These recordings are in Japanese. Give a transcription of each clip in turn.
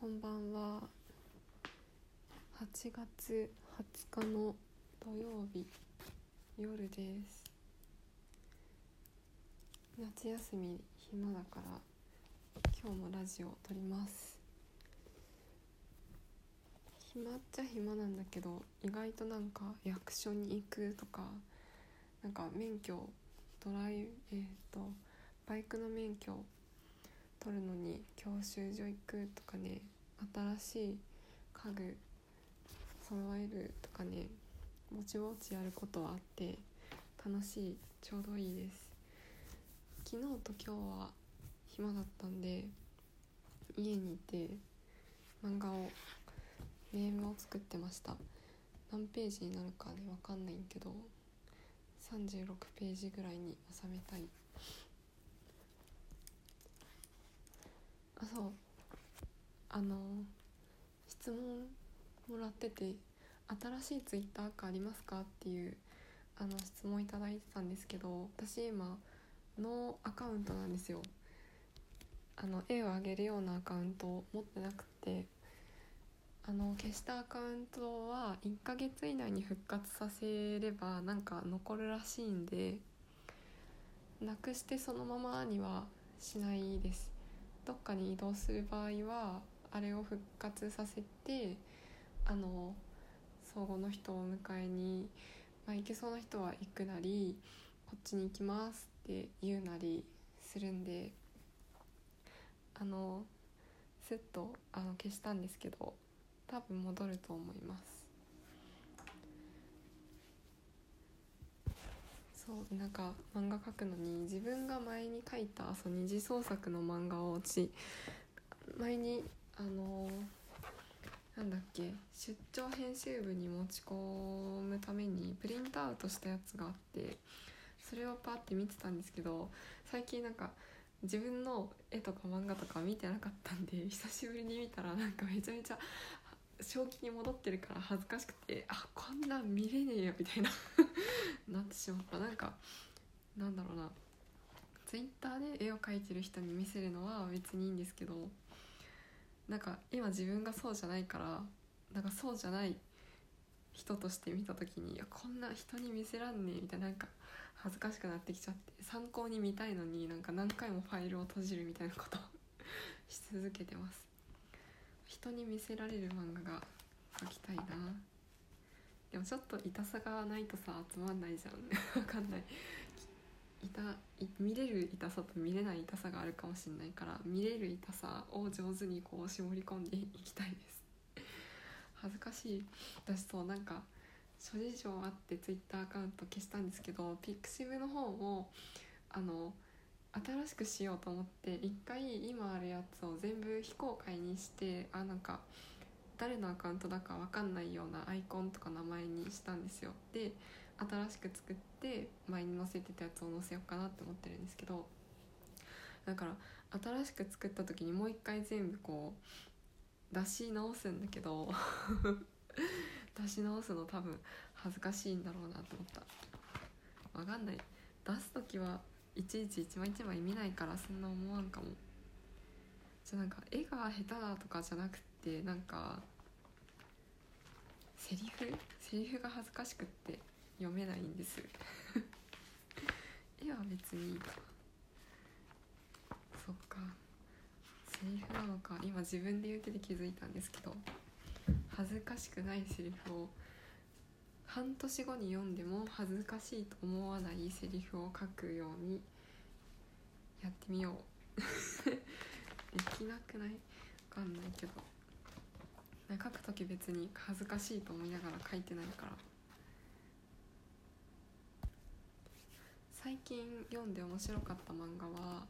こんばんは。8月20日の土曜日夜です。夏休み暇だから今日もラジオを撮ります。暇っちゃ暇なんだけど意外となんか役所に行くとかなんか免許ドライえー、とバイクの免許取るのに教習所行くとかね新しい家具揃えるとかねぼちぼちやることはあって楽しいちょうどいいです。昨日と今日は暇だったんで家にいて漫画をネームを作ってました。何ページになるかね分かんないんけど36ページぐらいに収めたい。あそう。あの質問もらってて新しいツイッターアカありますかっていうあの質問いただいてたんですけど私今ノーアカウントなんですよ。あの絵を上げるようなアカウントを持ってなくてあの消したアカウントは1ヶ月以内に復活させればなんか残るらしいんでなくしてそのままにはしないです。どっかに移動する場合はあれを復活させてあの相互の人を迎えに、まあ、行けそうな人は行くなりこっちに行きますって言うなりするんであのスッとあの消したんですけど多分戻ると思います。そうなんか漫画描くのに自分が前に描いたそ二次創作の漫画を私前にあのなんだっけ出張編集部に持ち込むためにプリントアウトしたやつがあってそれをパッて見てたんですけど最近なんか自分の絵とか漫画とか見てなかったんで久しぶりに見たらなんかめちゃめちゃ正気に戻ってるから恥ずかしくてあこんなん見れねえよみたいな。なってしまった。なんかなんだろうな。ツイッターで絵を描いてる人に見せるのは別にいいんですけどなんか今自分がそうじゃないからなんかそうじゃない人として見た時にいやこんな人に見せらんねえみたいななんか恥ずかしくなってきちゃって参考に見たいのになんか何回もファイルを閉じるみたいなこと し続けてます。人に見せられる漫画が描きたいな。でもちょっと痛さがないとさつまんないじゃん。わかんない。痛見れる痛さと見れない痛さがあるかもしれないから見れる痛さを上手にこう絞り込んでいきたいです。恥ずかしい。私そうなんか諸事情あってツイッターアカウント消したんですけどピクシブの方をあの新しくしようと思って一回今あるやつを全部非公開にしてあなんか誰のアカウントだか分かんないようなアイコンとか名前にしたんですよ。で新しく作って前に載せてたやつを載せようかなって思ってるんですけどだから新しく作った時にもう一回全部こう出し直すんだけど 出し直すの多分恥ずかしいんだろうなと思った。分かんない。出す時はいちいち一枚一枚見ないからそんな思わんかも。じゃなんか絵が下手だとかじゃなくてなんかセリフ？セリフが恥ずかしくって読めないんです。絵は別にいいか。そっか。セリフなのか。今自分で言ってて気づいたんですけど恥ずかしくないセリフを半年後に読んでも恥ずかしいと思わないセリフを書くようにやってみよう。できなくない？分かんないけど。書く時別に恥ずかしいと思いながら書いてないから。最近読んで面白かった漫画は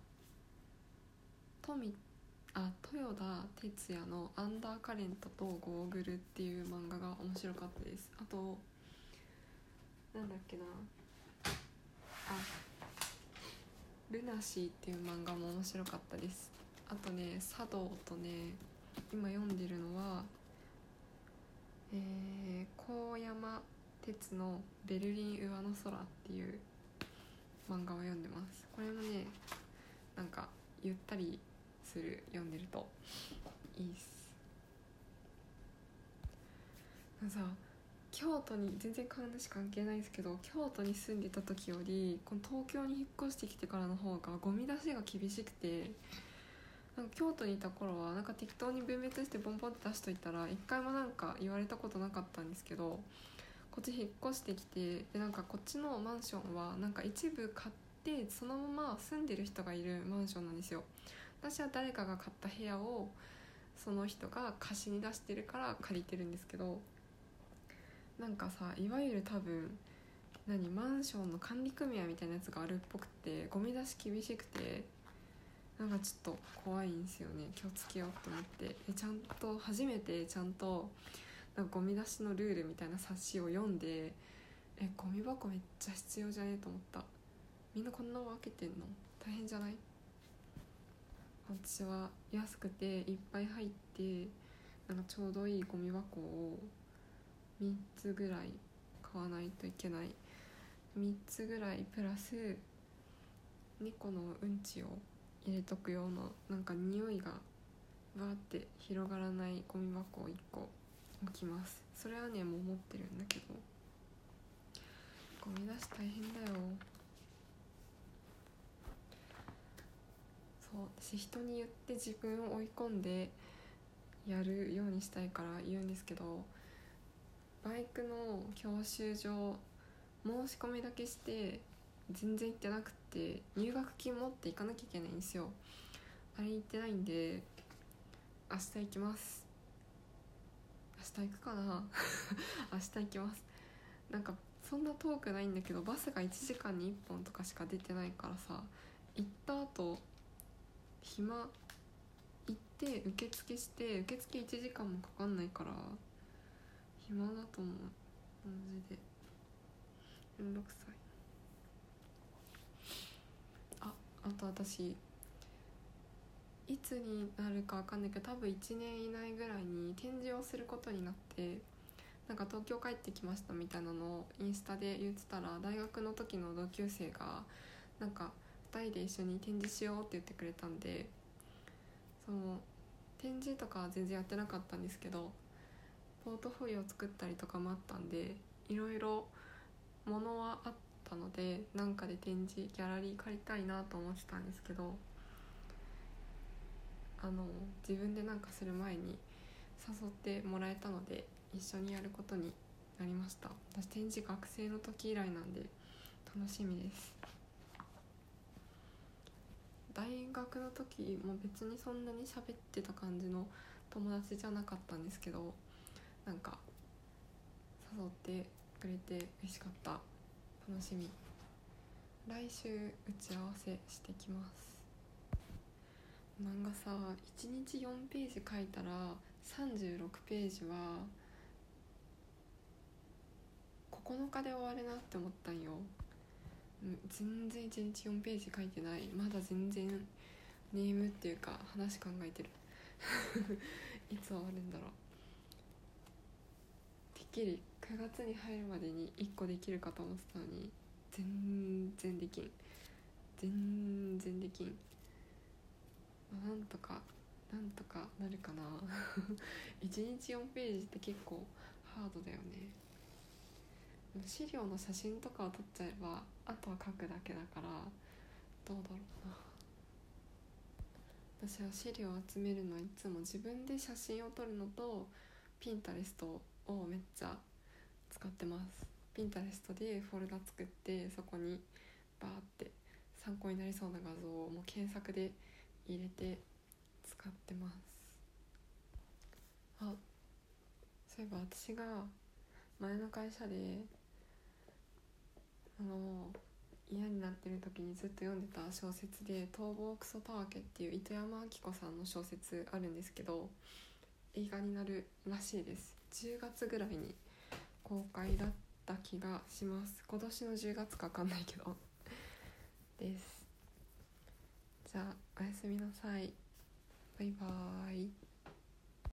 富あ豊田哲也の「アンダーカレントとゴーグル」っていう漫画が面白かったです。あとなんだっけな。あ。ルナシーっていう漫画も面白かったです。あとね茶道とね今読んでるのはえー、高山鉄の「ベルリン上の空」っていう漫画を読んでます。これもねなんかゆったりする読んでるといいっす。さ京都に全然話関係ないですけど京都に住んでた時よりこの東京に引っ越してきてからの方がゴミ出しが厳しくてなんか京都にいた頃はなんか適当に分別してボンボンって出しといたら一回もなんか言われたことなかったんですけどこっち引っ越してきてでなんかこっちのマンションはなんか一部買ってそのまま住んでる人がいるマンションなんですよ。私は誰かが買った部屋をその人が貸しに出してるから借りてるんですけどなんかさいわゆる多分何マンションの管理組合みたいなやつがあるっぽくてゴミ出し厳しくてなんかちょっと怖いんですよね。気をつけようと思って。でちゃんと初めてちゃんとなんかゴミ出しのルールみたいな冊子を読んでえゴミ箱めっちゃ必要じゃねえと思った。みんなこんな分けてんの？大変じゃない？私は安くていっぱい入ってなんかちょうどいいゴミ箱を3つぐらい買わないといけない。3つぐらいプラス猫のうんちを入れとく用のなんか匂いがバーって広がらないゴミ箱を1個置きます。それはねもう持ってるんだけど。ゴミ出し大変だよ。そう。私人に言って自分を追い込んでやるようにしたいから言うんですけどバイクの教習所申し込みだけして全然行ってなくて入学金持って行かなきゃいけないんですよ。あれ行ってないんで明日行きます。明日行くかな。明日行きます。なんかそんな遠くないんだけどバスが1時間に1本とかしか出てないからさ行った後暇行って受付して受付1時間もかかんないから暇だと思う。マジで。めんどくさい。ああと私いつになるかわかんないけど多分1年以内ぐらいに展示をすることになってなんか東京帰ってきましたみたいなのをインスタで言ってたら大学の時の同級生がなんか2人で一緒に展示しようって言ってくれたんでその展示とかは全然やってなかったんですけどポートフォリオを作ったりとかもあったんでいろいろものはあったのでなんかで展示ギャラリー借りたいなと思ってたんですけどあの自分で何かする前に誘ってもらえたので一緒にやることになりました。私展示学生の時以来なんで楽しみです。大学の時も別にそんなに喋ってた感じの友達じゃなかったんですけどなんか誘ってくれて嬉しかった。楽しみ。来週打ち合わせしてきます。漫画さ1日4ページ書いたら36ページは9日で終わるなって思ったんよ。全然1日4ページ書いてない。まだ全然ネームっていうか話考えてる。いつ終わるんだろう。きり9月に入るまでに1個できるかと思ってたのに全然できん。全然できん、まあ、なんとかなんとかなるかな。1日4ページって結構ハードだよね。資料の写真とかを撮っちゃえばあとは書くだけだからどうだろうな。私は資料を集めるのはいつも自分で写真を撮るのとピンタレストをめっちゃ使ってます。ピンタレストでフォルダ作ってそこにバーって参考になりそうな画像をもう検索で入れて使ってます。あそういえば私が前の会社であの嫌になってる時にずっと読んでた小説で「逃亡クソたわけ」っていう糸山明子さんの小説あるんですけど映画になるらしいです。10月ぐらいに公開だった気がします。今年の10月か分かんないけど。です。じゃあおやすみなさい。バイバーイ。